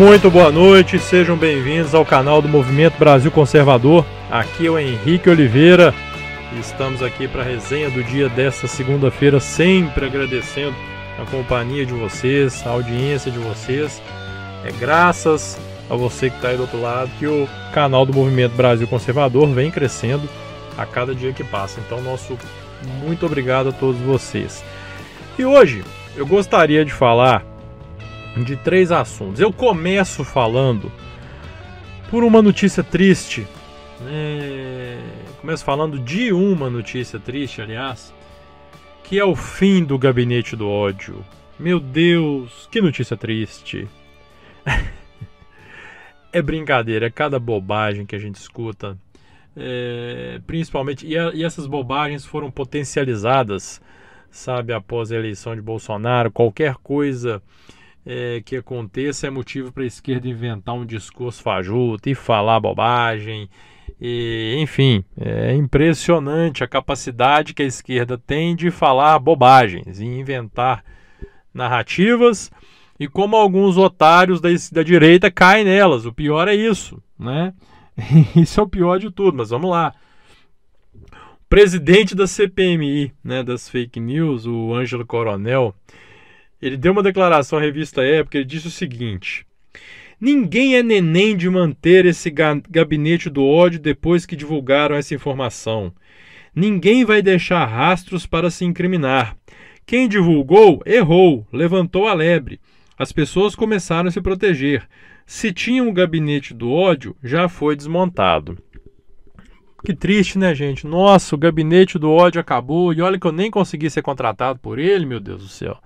Muito boa noite, sejam bem-vindos ao canal do Movimento Brasil Conservador. Aqui é o Henrique Oliveira e estamos aqui para a resenha do dia desta segunda-feira, sempre agradecendo a companhia de vocês, a audiência de vocês. É graças a você que está aí do outro lado que o canal do Movimento Brasil Conservador vem crescendo a cada dia que passa. Então, nosso muito obrigado a todos vocês. E hoje eu gostaria de falar de três assuntos. Eu começo falando por uma notícia triste. É... Começo falando de uma notícia triste, aliás, que é o fim do gabinete do ódio. Meu Deus, que notícia triste. é brincadeira, é cada bobagem que a gente escuta. É, principalmente, e, a, e, essas bobagens foram potencializadas, sabe, após a eleição de Bolsonaro. Qualquer coisa é, que aconteça é motivo para a esquerda inventar um discurso fajuto e falar bobagem. E, enfim, é impressionante a capacidade que a esquerda tem de falar bobagens e inventar narrativas e como alguns otários da, da direita caem nelas. O pior é isso, né? Isso é o pior de tudo, mas vamos lá. O presidente da CPMI, né, das fake news, o Ângelo Coronel, ele deu uma declaração à revista Época, ele disse o seguinte: Ninguém é neném de manter esse gabinete do ódio depois que divulgaram essa informação. Ninguém vai deixar rastros para se incriminar. Quem divulgou, errou, levantou a lebre. As pessoas começaram a se proteger. Se tinha um gabinete do ódio, já foi desmontado. Que triste, né, gente? Nossa, o gabinete do ódio acabou e olha que eu nem consegui ser contratado por ele, meu Deus do céu.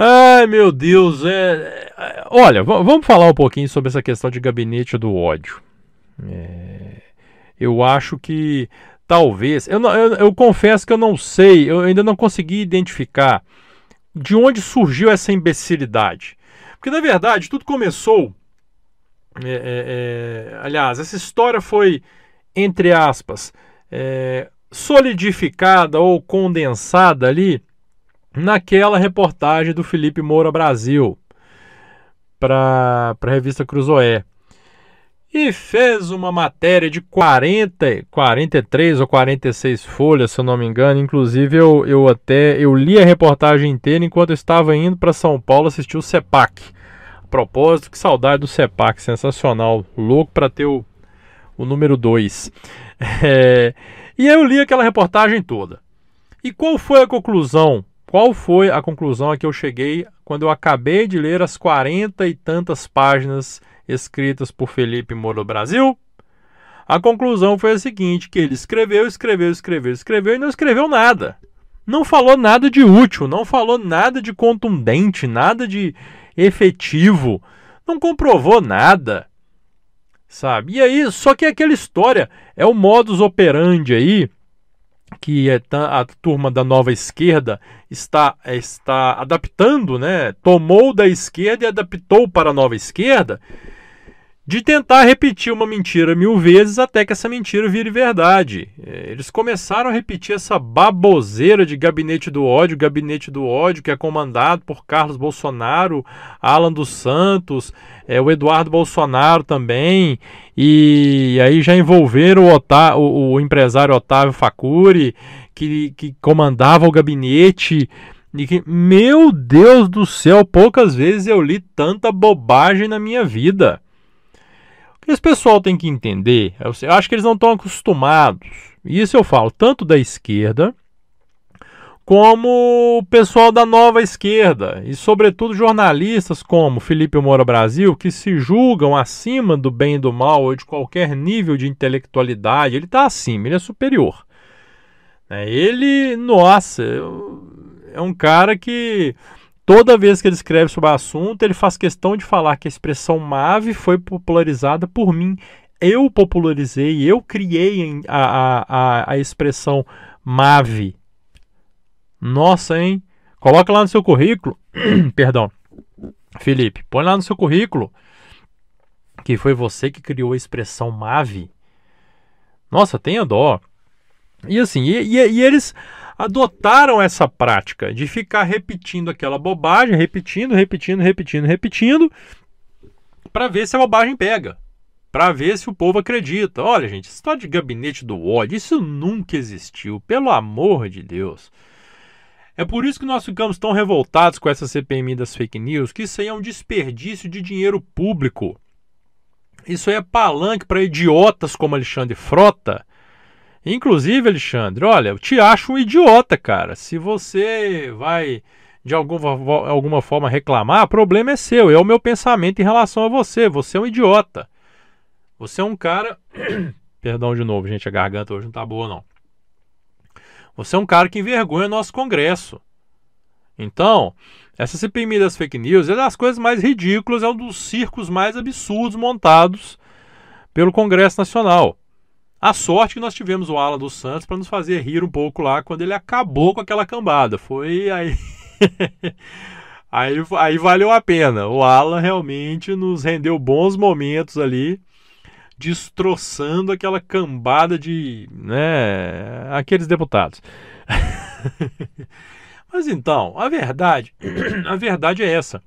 Ai, meu Deus, é, é olha, vamos falar um pouquinho sobre essa questão de gabinete do ódio. É, eu acho que talvez, eu, eu, eu, confesso que eu não sei, eu ainda não consegui identificar de onde surgiu essa imbecilidade. Porque na verdade tudo começou. É, é, é aliás, essa história foi, entre aspas, é, solidificada ou condensada ali naquela reportagem do Felipe Moura Brasil para a revista Cruzoé. E fez uma matéria de 40, 43 ou 46 folhas, se eu não me engano. Inclusive, eu, eu até eu li a reportagem inteira enquanto eu estava indo para São Paulo assistir o CEPAC. A propósito, que saudade do CEPAC, sensacional. Louco para ter o, o número 2. É, e eu li aquela reportagem toda. E qual foi a conclusão qual foi a conclusão a que eu cheguei quando eu acabei de ler as quarenta e tantas páginas escritas por Felipe Moro Brasil? A conclusão foi a seguinte: que ele escreveu, escreveu, escreveu, escreveu e não escreveu nada. Não falou nada de útil, não falou nada de contundente, nada de efetivo, não comprovou nada. Sabe? E aí, só que aquela história é o modus operandi aí que é a turma da nova esquerda está, está adaptando, né? tomou da esquerda e adaptou para a nova esquerda, de tentar repetir uma mentira mil vezes até que essa mentira vire verdade. É, eles começaram a repetir essa baboseira de gabinete do ódio, gabinete do ódio, que é comandado por Carlos Bolsonaro, Alan dos Santos, é, o Eduardo Bolsonaro também, e aí já envolveram o, Otávio, o, o empresário Otávio Facuri, que, que comandava o gabinete. E que, meu Deus do céu, poucas vezes eu li tanta bobagem na minha vida esse pessoal tem que entender, eu acho que eles não estão acostumados. Isso eu falo tanto da esquerda como o pessoal da nova esquerda e sobretudo jornalistas como Felipe Moura Brasil que se julgam acima do bem e do mal ou de qualquer nível de intelectualidade. Ele está acima, ele é superior. É, ele, nossa, é um cara que Toda vez que ele escreve sobre o assunto, ele faz questão de falar que a expressão MAVE foi popularizada por mim. Eu popularizei, eu criei a, a, a expressão MAVE. Nossa, hein? Coloca lá no seu currículo. Perdão. Felipe, põe lá no seu currículo que foi você que criou a expressão MAVE. Nossa, tenha dó. E assim, e, e, e eles adotaram essa prática de ficar repetindo aquela bobagem, repetindo, repetindo, repetindo, repetindo, para ver se a bobagem pega, para ver se o povo acredita. Olha, gente, história de gabinete do ódio, isso nunca existiu, pelo amor de Deus. É por isso que nós ficamos tão revoltados com essa CPMI das fake news, que isso aí é um desperdício de dinheiro público. Isso aí é palanque para idiotas como Alexandre Frota. Inclusive, Alexandre, olha, eu te acho um idiota, cara. Se você vai de alguma, alguma forma reclamar, o problema é seu. É o meu pensamento em relação a você. Você é um idiota. Você é um cara. Perdão de novo, gente, a garganta hoje não tá boa, não. Você é um cara que envergonha nosso Congresso. Então, essa CPMI das fake news é das coisas mais ridículas, é um dos circos mais absurdos montados pelo Congresso Nacional. A sorte que nós tivemos o Alan dos Santos para nos fazer rir um pouco lá quando ele acabou com aquela cambada. Foi aí. aí, aí valeu a pena. O Alan realmente nos rendeu bons momentos ali destroçando aquela cambada de, né, aqueles deputados. Mas então, a verdade, a verdade é essa.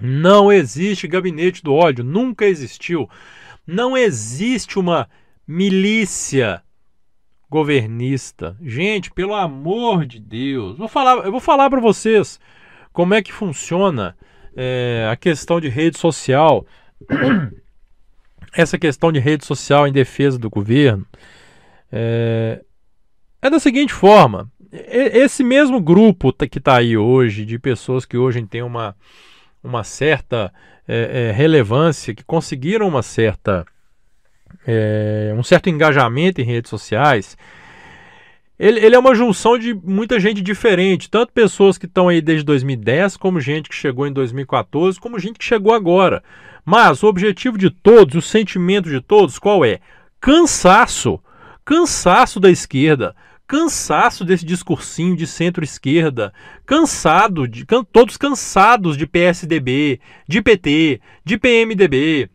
Não existe gabinete do ódio, nunca existiu. Não existe uma milícia governista. Gente, pelo amor de Deus, vou falar, eu vou falar para vocês como é que funciona é, a questão de rede social. Essa questão de rede social em defesa do governo é, é da seguinte forma: esse mesmo grupo que está aí hoje, de pessoas que hoje têm uma, uma certa é, relevância, que conseguiram uma certa, é, um certo engajamento em redes sociais, ele, ele, é uma junção de muita gente diferente, tanto pessoas que estão aí desde 2010, como gente que chegou em 2014, como gente que chegou agora. Mas o objetivo de todos, o sentimento de todos, qual é? Cansaço. Cansaço da esquerda. Cansaço desse discursinho de centro-esquerda. Cansado, de, can, todos cansados de PSDB, de PT, de PMDB,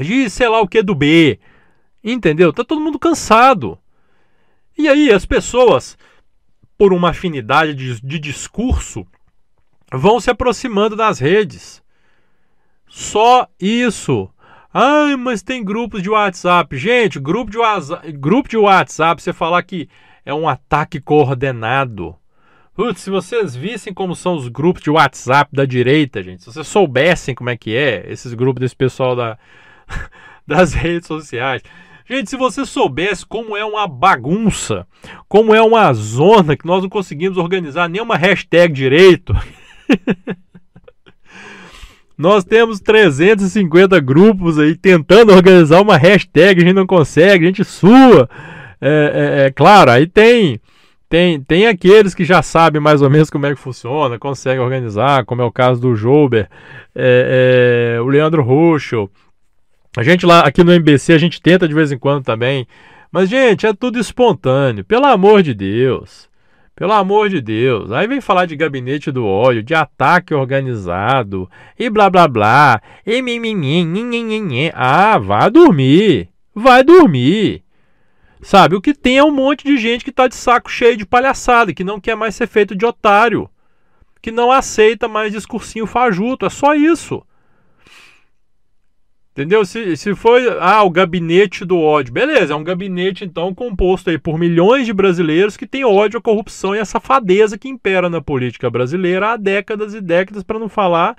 de sei lá o que do B. Entendeu? Tá todo mundo cansado. E aí as pessoas, por uma afinidade de, de discurso, vão se aproximando das redes. Só isso. Ai, mas tem grupos de WhatsApp. Gente, grupo de WhatsApp, grupo de WhatsApp, você falar que é um ataque coordenado. Putz, se vocês vissem como são os grupos de WhatsApp da direita, gente, se vocês soubessem como é que é esses grupos desse pessoal da, das redes sociais. Gente, se você soubesse como é uma bagunça, como é uma zona que nós não conseguimos organizar nenhuma hashtag direito. Nós temos 350 grupos aí tentando organizar uma hashtag, a gente não consegue, a gente sua. É, é, é, claro, aí tem, tem, tem aqueles que já sabem mais ou menos como é que funciona, conseguem organizar, como é o caso do Jouber, é, é o Leandro Ruschel. A gente lá, aqui no MBC, a gente tenta de vez em quando também. Mas, gente, é tudo espontâneo, pelo amor de Deus. Pelo amor de Deus. Aí vem falar de gabinete do ódio, de ataque organizado e blá blá blá. E mimimi, Ah, vai dormir. Vai dormir. Sabe, o que tem é um monte de gente que tá de saco cheio de palhaçada, que não quer mais ser feito de otário, que não aceita mais discursinho fajuto. É só isso. Entendeu? Se, se foi ah, o gabinete do ódio, beleza, é um gabinete então composto aí por milhões de brasileiros que têm ódio à corrupção e à safadeza que impera na política brasileira há décadas e décadas, para não falar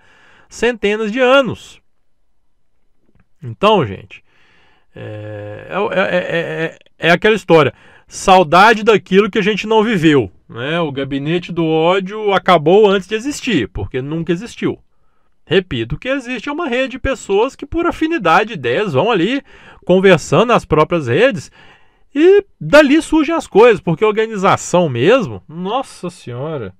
centenas de anos. Então, gente, é, é, é, é, aquela história. Saudade daquilo que a gente não viveu. Né? O gabinete do ódio acabou antes de existir, porque nunca existiu. Repito, que existe uma rede de pessoas que, por afinidade de ideias, vão ali conversando nas próprias redes e dali surgem as coisas, porque organização mesmo, nossa senhora.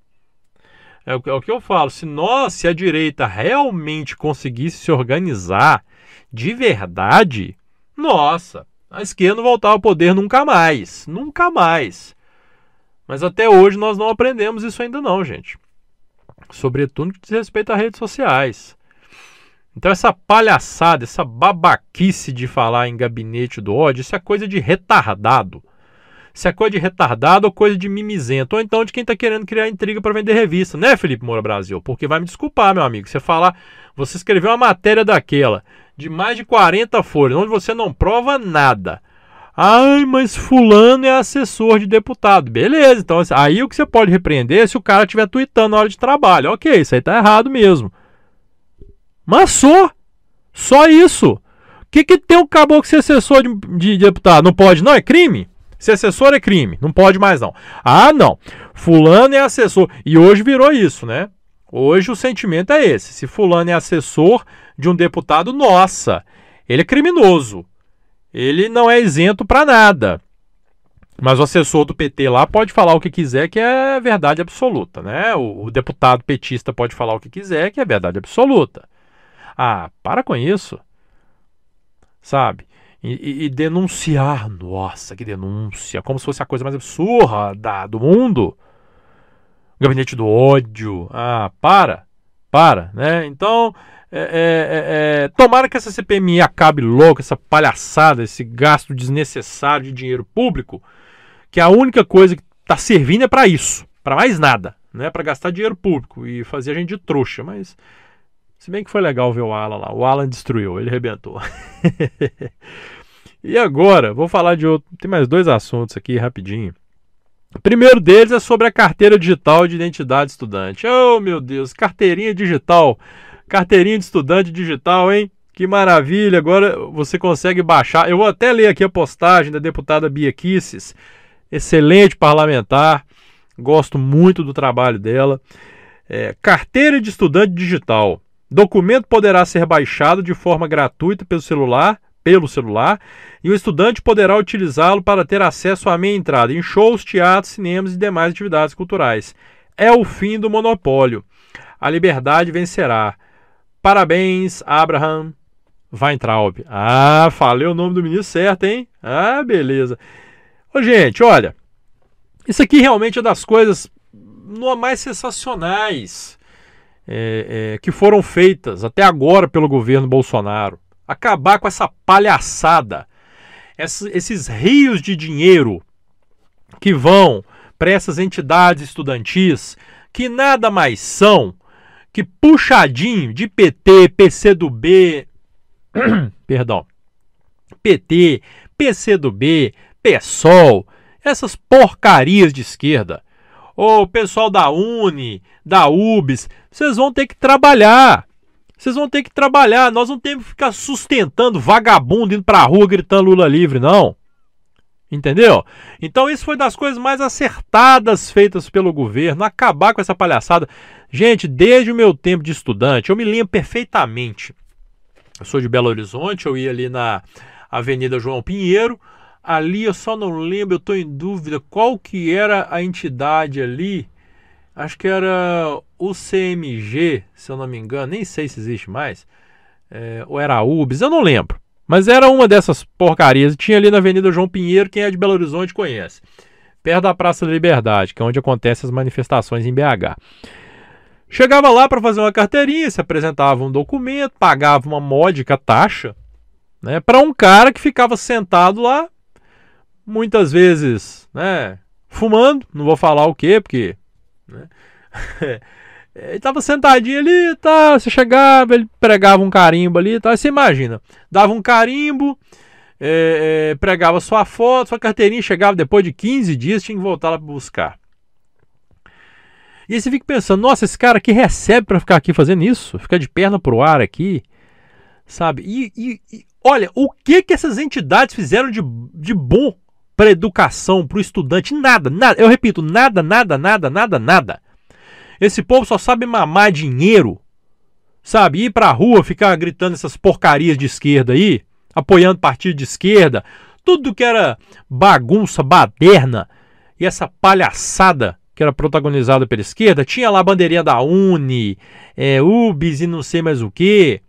É o, é o que eu falo, se nós, se a direita realmente conseguisse se organizar de verdade, nossa, a esquerda não voltava ao poder nunca mais, nunca mais. Mas até hoje nós não aprendemos isso ainda não, gente sobretudo que diz respeito a redes sociais. Então essa palhaçada, essa babaquice de falar em gabinete do ódio, isso é coisa de retardado. se é coisa de retardado ou coisa de mimizento, ou então de quem está querendo criar intriga para vender revista, né, Felipe Moura Brasil? Porque vai me desculpar, meu amigo, você falar, você escreveu uma matéria daquela, de mais de 40 folhas, onde você não prova nada. Ai, mas fulano é assessor de deputado. Beleza, então assim, aí o que você pode repreender é se o cara estiver tweetando na hora de trabalho. Ok, isso aí tá errado mesmo. Mas só. Só isso. O que, que tem um caboclo ser assessor de, de, de deputado? Não pode, não? É crime? Ser assessor é crime. Não pode mais, não. Ah, não. Fulano é assessor. E hoje virou isso, né? Hoje o sentimento é esse. Se fulano é assessor de um deputado, nossa, ele é criminoso ele não é isento para nada. Mas o assessor do PT lá pode falar o que quiser, que é verdade absoluta, né? O, o deputado petista pode falar o que quiser, que é verdade absoluta. Ah, para com isso. Sabe? E, e, denunciar. Nossa, que denúncia. Como se fosse a coisa mais absurda da, do mundo. Gabinete do ódio. Ah, para. Para, né? Então, é, é, é, é, tomara que essa CPMI acabe logo, essa palhaçada, esse gasto desnecessário de dinheiro público, que a única coisa que está servindo é para isso, para mais nada, né? Para gastar dinheiro público e fazer a gente de trouxa. Mas, se bem que foi legal ver o Alan lá, o Alan destruiu, ele arrebentou. e agora, vou falar de outro. Tem mais dois assuntos aqui rapidinho. O primeiro deles é sobre a carteira digital de identidade estudante. Oh, meu Deus, carteirinha digital Carteirinha de estudante digital, hein? Que maravilha! Agora você consegue baixar. Eu vou até ler aqui a postagem da deputada Bia Kisses, excelente parlamentar, gosto muito do trabalho dela. É, carteira de estudante digital. Documento poderá ser baixado de forma gratuita pelo celular, pelo celular, e o estudante poderá utilizá-lo para ter acesso à meia entrada em shows, teatros, cinemas e demais atividades culturais. É o fim do monopólio. A liberdade vencerá. Parabéns, Abraham Weintraub. Ah, falei o nome do menino certo, hein? Ah, beleza. Ô, gente, olha. Isso aqui realmente é das coisas mais sensacionais é, é, que foram feitas até agora pelo governo Bolsonaro. Acabar com essa palhaçada, esses rios de dinheiro que vão para essas entidades estudantis, que nada mais são que puxadinho de PT, PCdoB, perdão, PT, PCdoB, PSOL, essas porcarias de esquerda. Ô, pessoal da Uni, da UBS, vocês vão ter que trabalhar. Vocês vão ter que trabalhar. Nós não temos que ficar sustentando vagabundo indo pra rua gritando Lula livre, não. Entendeu? Então isso foi das coisas mais acertadas feitas pelo governo, acabar com essa palhaçada. Gente, desde o meu tempo de estudante, eu me lembro perfeitamente. Eu sou de Belo Horizonte, eu ia ali na Avenida João Pinheiro. Ali eu só não lembro, eu estou em dúvida qual que era a entidade ali. Acho que era o CMG, se eu não me engano, nem sei se existe mais. É, ou era a UBS, eu não lembro. Mas era uma dessas porcarias. Tinha ali na Avenida João Pinheiro, quem é de Belo Horizonte conhece. Perto da Praça da Liberdade, que é onde acontecem as manifestações em BH. Chegava lá para fazer uma carteirinha, se apresentava um documento, pagava uma módica taxa, né, para um cara que ficava sentado lá, muitas vezes, né, fumando, não vou falar o que, porque né, Ele tava sentadinho ali, tá? Você chegava, ele pregava um carimbo ali, tá? Você imagina, dava um carimbo, é, é, pregava sua foto, sua carteirinha chegava depois de 15 dias, tinha que voltar lá para buscar. E aí você fica pensando, nossa, esse cara aqui recebe para ficar aqui fazendo isso, ficar de perna pro ar aqui, sabe? E, e, e olha, o que que essas entidades fizeram de, de bom para educação, para o estudante? Nada, nada. Eu repito, nada, nada, nada, nada, nada. Esse povo só sabe mamar dinheiro. Sabe? Ir pra rua, ficar gritando essas porcarias de esquerda aí, apoiando partido de esquerda, tudo que era bagunça, baderna e essa palhaçada que era protagonizada pela esquerda, tinha lá a bandeirinha da Uni, é, UBS e não sei mais o que.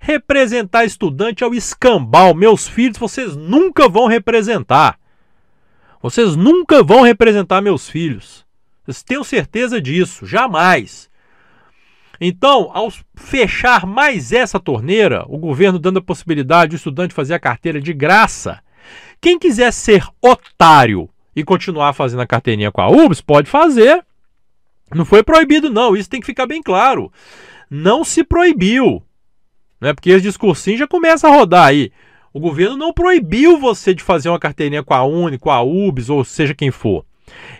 Representar estudante é o escambau. Meus filhos, vocês nunca vão representar. Vocês nunca vão representar meus filhos. Tenham certeza disso, jamais. Então, ao fechar mais essa torneira, o governo dando a possibilidade do estudante fazer a carteira de graça, quem quiser ser otário e continuar fazendo a carteirinha com a UBS, pode fazer. Não foi proibido, não. Isso tem que ficar bem claro. Não se proibiu. Né? Porque esse discursinho já começa a rodar aí. O governo não proibiu você de fazer uma carteirinha com a Uni, com a UBS, ou seja quem for.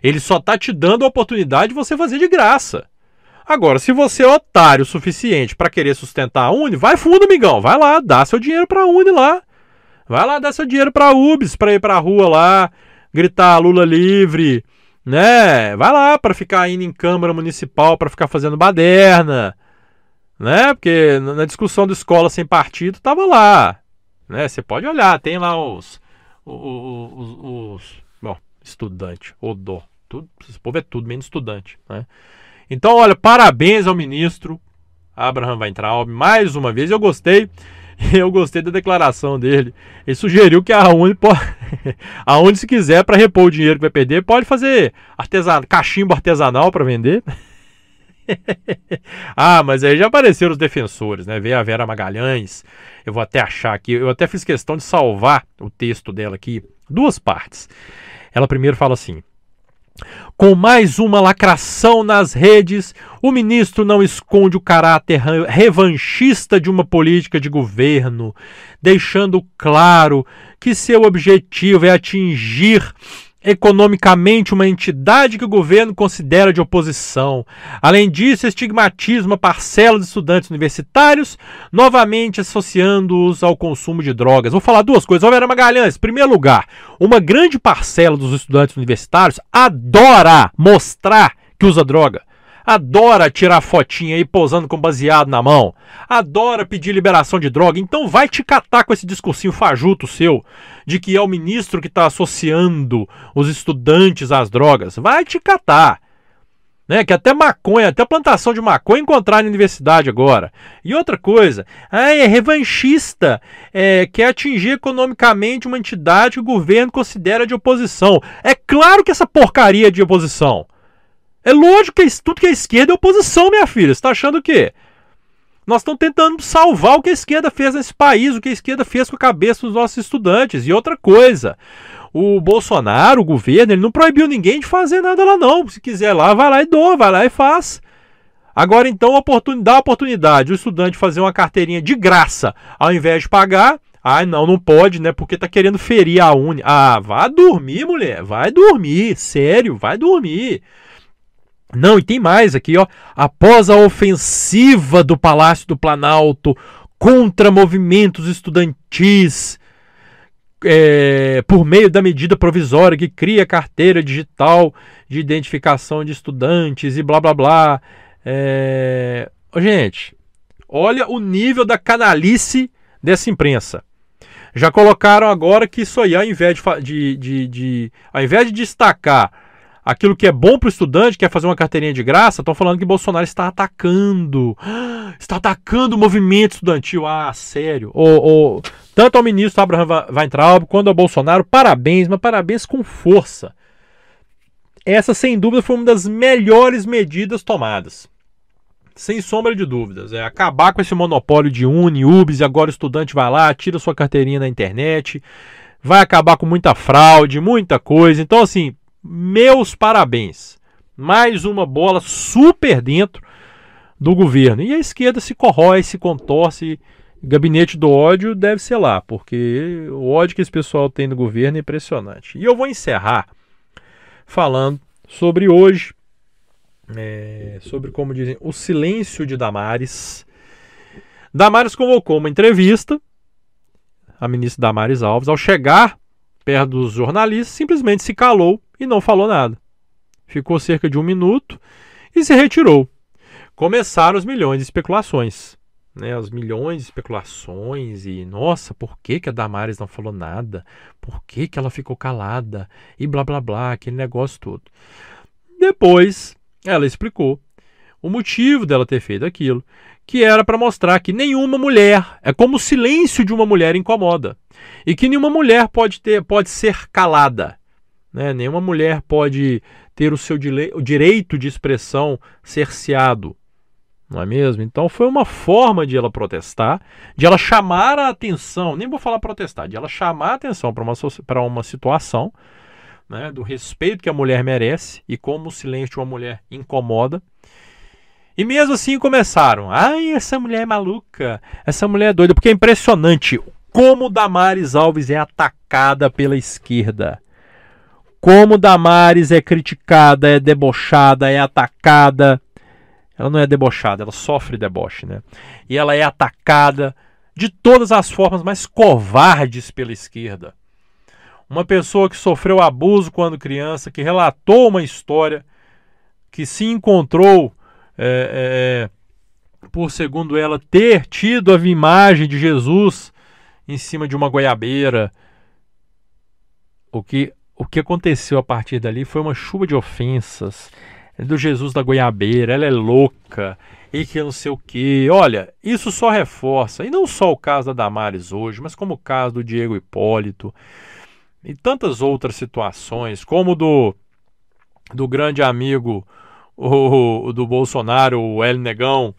Ele só está te dando a oportunidade de você fazer de graça. Agora, se você é otário o suficiente para querer sustentar a Uni, vai fundo, amigão. Vai lá, dá seu dinheiro para a Uni lá. Vai lá dar seu dinheiro para UBS, para ir para a rua lá, gritar Lula livre, né? Vai lá para ficar indo em Câmara Municipal, para ficar fazendo baderna, né? Porque na discussão da escola sem partido tava lá, né? Você pode olhar, tem lá os, os, os, os estudante, odó, tudo, esse povo é tudo menos estudante, né? Então, olha, parabéns ao ministro Abraham Weintraub, mais uma vez, eu gostei, eu gostei da declaração dele. Ele sugeriu que a Uni, pode, a Uni se quiser, para repor o dinheiro que vai perder, pode fazer artesan, cachimbo artesanal para vender. ah, mas aí já apareceram os defensores, né? Veio a Vera Magalhães. Eu vou até achar aqui. Eu até fiz questão de salvar o texto dela aqui. Duas partes. Ela primeiro fala assim: com mais uma lacração nas redes, o ministro não esconde o caráter revanchista de uma política de governo, deixando claro que seu objetivo é atingir economicamente uma entidade que o governo considera de oposição. Além disso, estigmatiza uma parcela de estudantes universitários, novamente associando-os ao consumo de drogas. Vou falar duas coisas. Vera Magalhães, em primeiro lugar, uma grande parcela dos estudantes universitários adora mostrar que usa droga adora tirar fotinha aí posando com baseado na mão, adora pedir liberação de droga, então vai te catar com esse discursinho fajuto seu de que é o ministro que está associando os estudantes às drogas. Vai te catar. Né, que até maconha, até plantação de maconha encontrar na universidade agora. E outra coisa, é revanchista, é, quer atingir economicamente uma entidade que o governo considera de oposição. É claro que essa porcaria é de oposição. É lógico que tudo que é esquerda é oposição, minha filha. Você está achando o quê? Nós estamos tentando salvar o que a esquerda fez nesse país, o que a esquerda fez com a cabeça dos nossos estudantes. E outra coisa, o Bolsonaro, o governo, ele não proibiu ninguém de fazer nada lá não. Se quiser lá, vai lá e doa, vai lá e faz. Agora então, dá a oportunidade o estudante fazer uma carteirinha de graça, ao invés de pagar. Ah, não, não pode, né? Porque tá querendo ferir a Uni. Ah, vai dormir, mulher. Vai dormir. Sério, vai dormir. Não, e tem mais aqui, ó. Após a ofensiva do Palácio do Planalto contra movimentos estudantis, é, por meio da medida provisória que cria carteira digital de identificação de estudantes e blá blá blá. É... Gente, olha o nível da canalice dessa imprensa. Já colocaram agora que isso aí, ao invés de, de, de, de ao invés de destacar aquilo que é bom para o estudante, quer fazer uma carteirinha de graça, estão falando que Bolsonaro está atacando. Está atacando o movimento estudantil. Ah, sério. O, o, tanto ao ministro Abraham Weintraub quanto ao Bolsonaro, parabéns, mas parabéns com força. Essa, sem dúvida, foi uma das melhores medidas tomadas. Sem sombra de dúvidas. É acabar com esse monopólio de Uni, UBS, e agora o estudante vai lá, tira sua carteirinha na internet. Vai acabar com muita fraude, muita coisa. Então, assim, meus parabéns. Mais uma bola super dentro do governo. E a esquerda se corrói, se contorce. Gabinete do ódio deve ser lá, porque o ódio que esse pessoal tem no governo é impressionante. E eu vou encerrar falando sobre hoje, é, sobre como dizem, o silêncio de Damares. Damares convocou uma entrevista, a ministra Damares Alves, ao chegar perto dos jornalistas, simplesmente se calou e não falou nada. Ficou cerca de um minuto e se retirou. Começaram os milhões de especulações. Né, os milhões de especulações e nossa, por que, que a Damares não falou nada? Por que, que ela ficou calada? E blá blá blá, aquele negócio todo. Depois ela explicou o motivo dela ter feito aquilo, que era para mostrar que nenhuma mulher, é como o silêncio de uma mulher incomoda, e que nenhuma mulher pode ter pode ser calada. Né? Nenhuma mulher pode ter o seu o direito de expressão cerceado. Não é mesmo? Então foi uma forma de ela protestar, de ela chamar a atenção, nem vou falar protestar, de ela chamar a atenção para uma, uma situação né, do respeito que a mulher merece e como o silêncio de uma mulher incomoda. E mesmo assim começaram. Ai, essa mulher é maluca, essa mulher é doida, porque é impressionante como Damares Alves é atacada pela esquerda. Como Damares é criticada, é debochada, é atacada. Ela não é debochada, ela sofre deboche, né? E ela é atacada de todas as formas mais covardes pela esquerda. Uma pessoa que sofreu abuso quando criança, que relatou uma história, que se encontrou, é, é, por segundo ela, ter tido a imagem de Jesus em cima de uma goiabeira. O que, o que aconteceu a partir dali foi uma chuva de ofensas do Jesus da goiabeira, ela é louca, e que não sei o que. Olha, isso só reforça, e não só o caso da Damares hoje, mas como o caso do Diego Hipólito e tantas outras situações, como do, do grande amigo o, do Bolsonaro, o El Negão.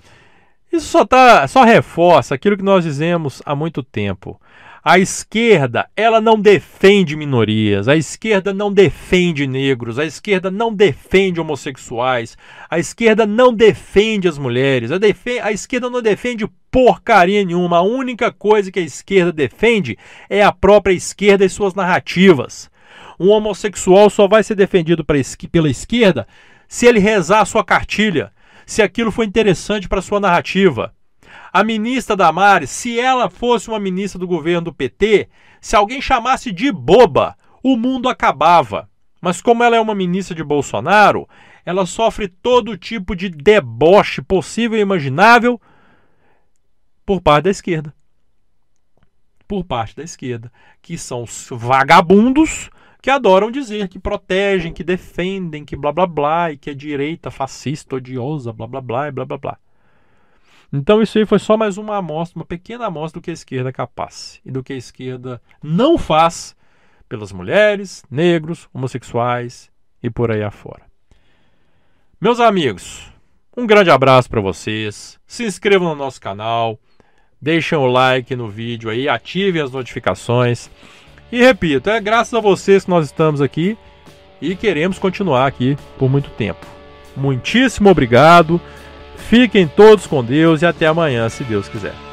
Isso só, tá, só reforça aquilo que nós dizemos há muito tempo. A esquerda, ela não defende minorias, a esquerda não defende negros, a esquerda não defende homossexuais, a esquerda não defende as mulheres, a, a esquerda não defende porcaria nenhuma. A única coisa que a esquerda defende é a própria esquerda e suas narrativas. Um homossexual só vai ser defendido pela esquerda se ele rezar a sua cartilha, se aquilo foi interessante para sua narrativa. A ministra Damares, se ela fosse uma ministra do governo do PT, se alguém chamasse de boba, o mundo acabava. Mas como ela é uma ministra de Bolsonaro, ela sofre todo tipo de deboche possível e imaginável por parte da esquerda. Por parte da esquerda, que são os vagabundos que adoram dizer que protegem, que defendem, que blá blá blá, e que é direita fascista, odiosa, blá blá blá e blá blá blá. Então isso aí foi só mais uma amostra, uma pequena amostra do que a esquerda é capaz e do que a esquerda não faz pelas mulheres, negros, homossexuais e por aí afora. Meus amigos, um grande abraço para vocês. Se inscrevam no nosso canal, deixem o like no vídeo aí, ativem as notificações. E repito, é graças a vocês que nós estamos aqui e queremos continuar aqui por muito tempo. Muitíssimo obrigado. Fiquem todos com Deus e até amanhã, se Deus quiser.